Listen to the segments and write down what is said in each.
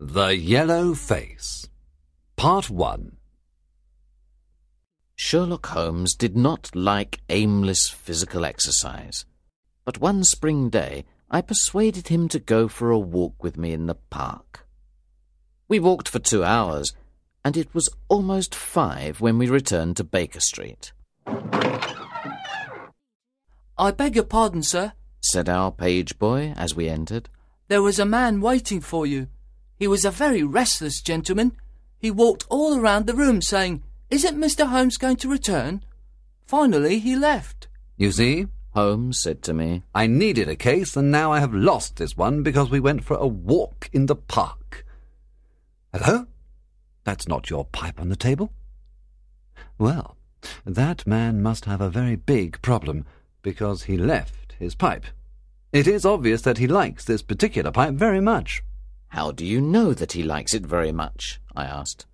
The Yellow Face. Part 1. Sherlock Holmes did not like aimless physical exercise, but one spring day I persuaded him to go for a walk with me in the park. We walked for two hours, and it was almost five when we returned to Baker Street. I beg your pardon, sir, said our page boy as we entered. There was a man waiting for you. He was a very restless gentleman. He walked all around the room saying, Isn't Mr. Holmes going to return? Finally, he left. You see, Holmes said to me, I needed a case, and now I have lost this one because we went for a walk in the park. Hello? That's not your pipe on the table? Well, that man must have a very big problem because he left his pipe. It is obvious that he likes this particular pipe very much. How do you know that he likes it very much? I asked.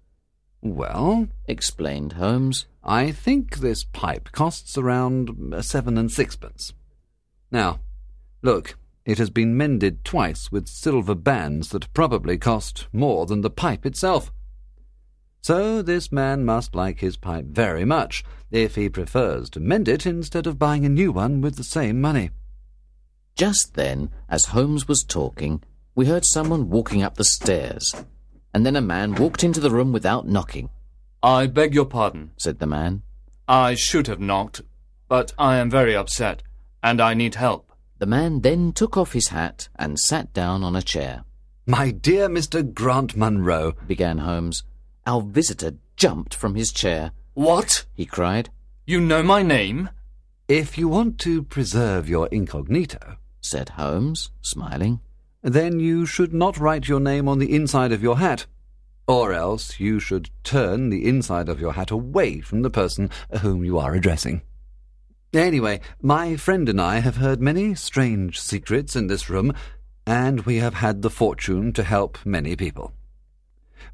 Well, explained Holmes, I think this pipe costs around seven and sixpence. Now, look, it has been mended twice with silver bands that probably cost more than the pipe itself. So this man must like his pipe very much if he prefers to mend it instead of buying a new one with the same money. Just then, as Holmes was talking, we heard someone walking up the stairs, and then a man walked into the room without knocking. I beg your pardon, said the man. I should have knocked, but I am very upset, and I need help. The man then took off his hat and sat down on a chair. My dear Mr. Grant Munro, began Holmes. Our visitor jumped from his chair. What? he cried. You know my name? If you want to preserve your incognito, said Holmes, smiling, then you should not write your name on the inside of your hat. Or else you should turn the inside of your hat away from the person whom you are addressing. Anyway, my friend and I have heard many strange secrets in this room, and we have had the fortune to help many people.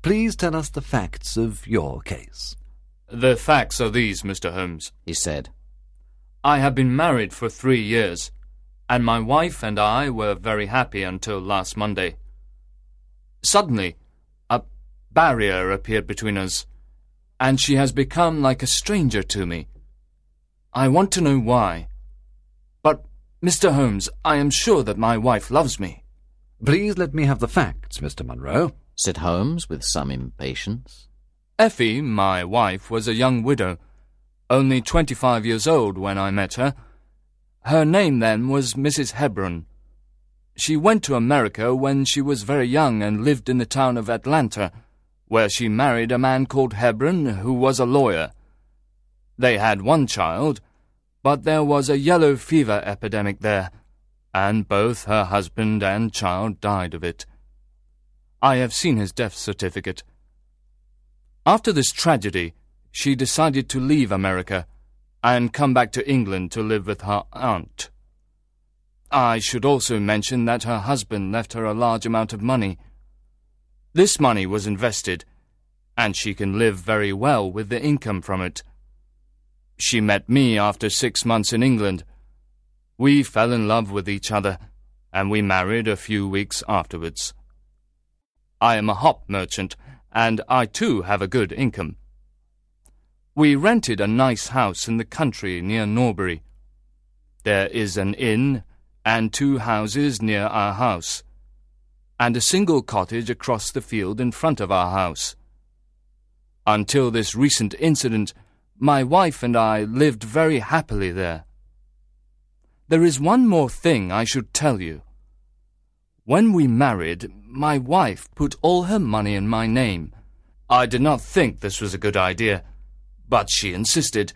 Please tell us the facts of your case. The facts are these, Mr. Holmes, he said. I have been married for three years and my wife and I were very happy until last Monday. Suddenly, a barrier appeared between us, and she has become like a stranger to me. I want to know why. But, Mr. Holmes, I am sure that my wife loves me. Please let me have the facts, Mr. Munro, said Holmes with some impatience. Effie, my wife, was a young widow, only twenty-five years old when I met her, her name then was Mrs. Hebron. She went to America when she was very young and lived in the town of Atlanta, where she married a man called Hebron who was a lawyer. They had one child, but there was a yellow fever epidemic there, and both her husband and child died of it. I have seen his death certificate. After this tragedy, she decided to leave America and come back to England to live with her aunt. I should also mention that her husband left her a large amount of money. This money was invested, and she can live very well with the income from it. She met me after six months in England. We fell in love with each other, and we married a few weeks afterwards. I am a hop merchant, and I too have a good income. We rented a nice house in the country near Norbury. There is an inn and two houses near our house, and a single cottage across the field in front of our house. Until this recent incident, my wife and I lived very happily there. There is one more thing I should tell you. When we married, my wife put all her money in my name. I did not think this was a good idea but she insisted.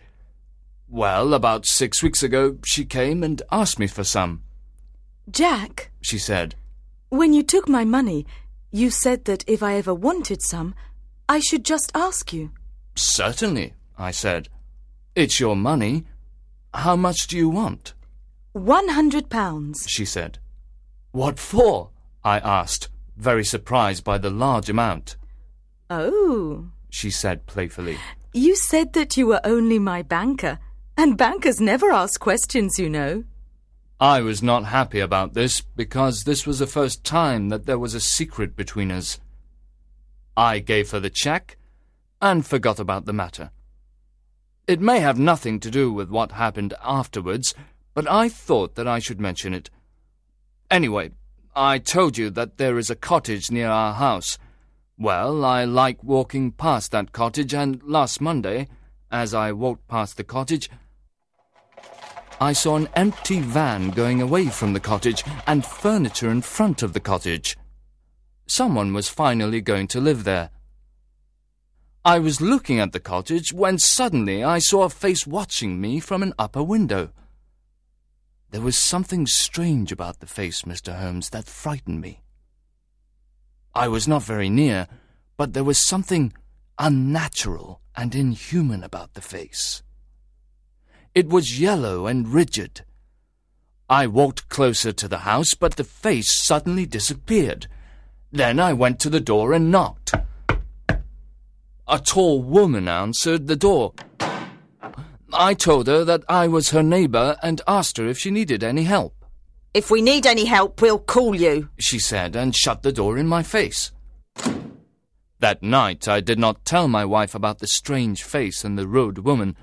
Well, about six weeks ago, she came and asked me for some. Jack, she said, when you took my money, you said that if I ever wanted some, I should just ask you. Certainly, I said. It's your money. How much do you want? One hundred pounds, she said. What for? I asked, very surprised by the large amount. Oh, she said playfully. You said that you were only my banker, and bankers never ask questions, you know. I was not happy about this because this was the first time that there was a secret between us, I gave her the cheque and forgot about the matter. It may have nothing to do with what happened afterwards, but I thought that I should mention it. Anyway, I told you that there is a cottage near our house. Well, I like walking past that cottage, and last Monday, as I walked past the cottage, I saw an empty van going away from the cottage and furniture in front of the cottage. Someone was finally going to live there. I was looking at the cottage when suddenly I saw a face watching me from an upper window. There was something strange about the face, Mr. Holmes, that frightened me. I was not very near, but there was something unnatural and inhuman about the face. It was yellow and rigid. I walked closer to the house, but the face suddenly disappeared. Then I went to the door and knocked. A tall woman answered the door. I told her that I was her neighbour and asked her if she needed any help. If we need any help, we'll call you. She said and shut the door in my face. That night I did not tell my wife about the strange face and the rude woman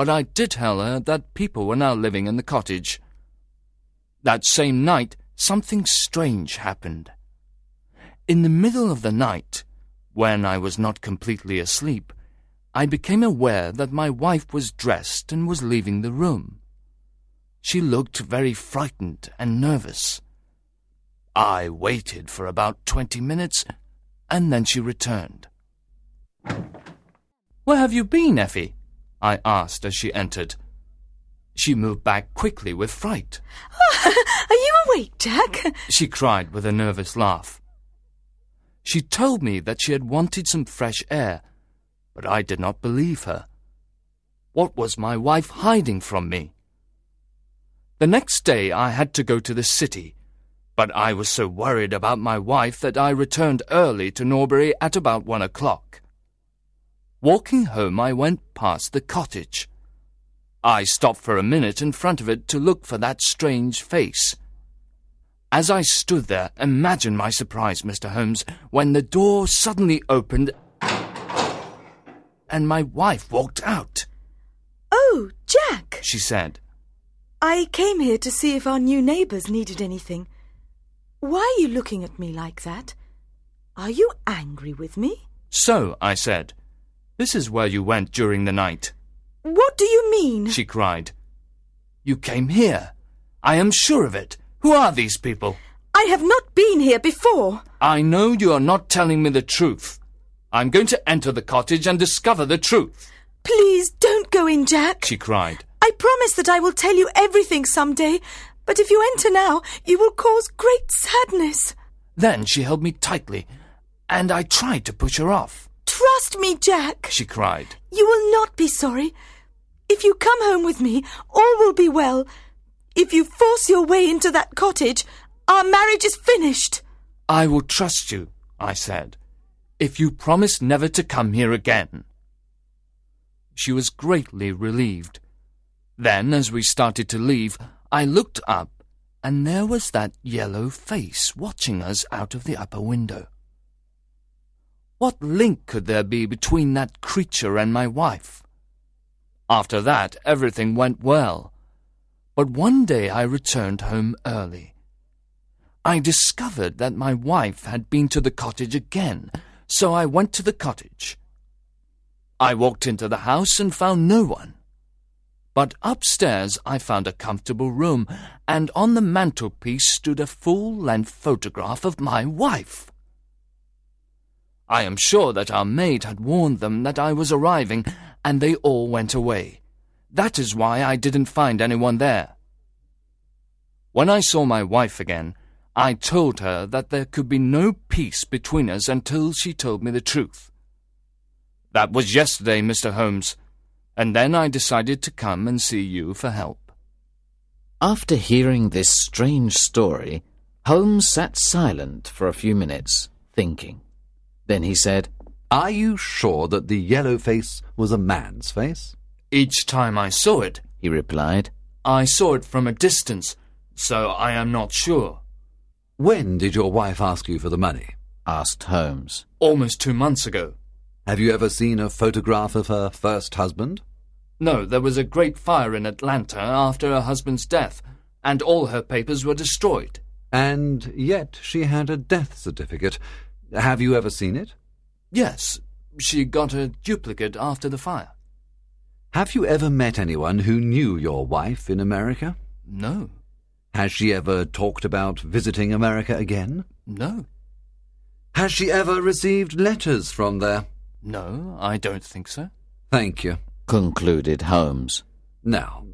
but I did tell her that people were now living in the cottage. That same night, something strange happened. In the middle of the night, when I was not completely asleep, I became aware that my wife was dressed and was leaving the room. She looked very frightened and nervous. I waited for about twenty minutes, and then she returned. Where have you been, Effie? I asked as she entered. She moved back quickly with fright. Are you awake, Jack? She cried with a nervous laugh. She told me that she had wanted some fresh air, but I did not believe her. What was my wife hiding from me? The next day I had to go to the city, but I was so worried about my wife that I returned early to Norbury at about one o'clock. Walking home, I went past the cottage. I stopped for a minute in front of it to look for that strange face. As I stood there, imagine my surprise, Mr. Holmes, when the door suddenly opened and my wife walked out. Oh, Jack! She said. I came here to see if our new neighbours needed anything. Why are you looking at me like that? Are you angry with me? So, I said, this is where you went during the night. What do you mean? She cried. You came here. I am sure of it. Who are these people? I have not been here before. I know you are not telling me the truth. I'm going to enter the cottage and discover the truth. Please don't go in, Jack. She cried. I promise that I will tell you everything some day, but if you enter now, you will cause great sadness. Then she held me tightly, and I tried to push her off. Trust me, Jack, she cried. You will not be sorry. If you come home with me, all will be well. If you force your way into that cottage, our marriage is finished. I will trust you, I said, if you promise never to come here again. She was greatly relieved. Then, as we started to leave, I looked up, and there was that yellow face watching us out of the upper window. What link could there be between that creature and my wife? After that, everything went well. But one day I returned home early. I discovered that my wife had been to the cottage again, so I went to the cottage. I walked into the house and found no one. But upstairs I found a comfortable room, and on the mantelpiece stood a full-length photograph of my wife. I am sure that our maid had warned them that I was arriving, and they all went away. That is why I didn't find anyone there. When I saw my wife again, I told her that there could be no peace between us until she told me the truth. That was yesterday, Mr. Holmes, and then I decided to come and see you for help. After hearing this strange story, Holmes sat silent for a few minutes, thinking. Then he said, Are you sure that the yellow face was a man's face? Each time I saw it, he replied, I saw it from a distance, so I am not sure. When did your wife ask you for the money? asked Holmes. Almost two months ago. Have you ever seen a photograph of her first husband? No, there was a great fire in Atlanta after her husband's death, and all her papers were destroyed. And yet she had a death certificate. Have you ever seen it? Yes, she got a duplicate after the fire. Have you ever met anyone who knew your wife in America? No, Has she ever talked about visiting America again? no, Has she ever received letters from there? No, I don't think so. Thank you. Concluded Holmes. Now,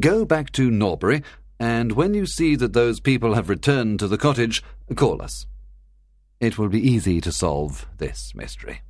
go back to Norbury, and when you see that those people have returned to the cottage, call us. It will be easy to solve this mystery.